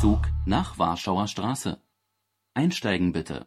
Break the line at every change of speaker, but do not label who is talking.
Zug nach Warschauer Straße. Einsteigen bitte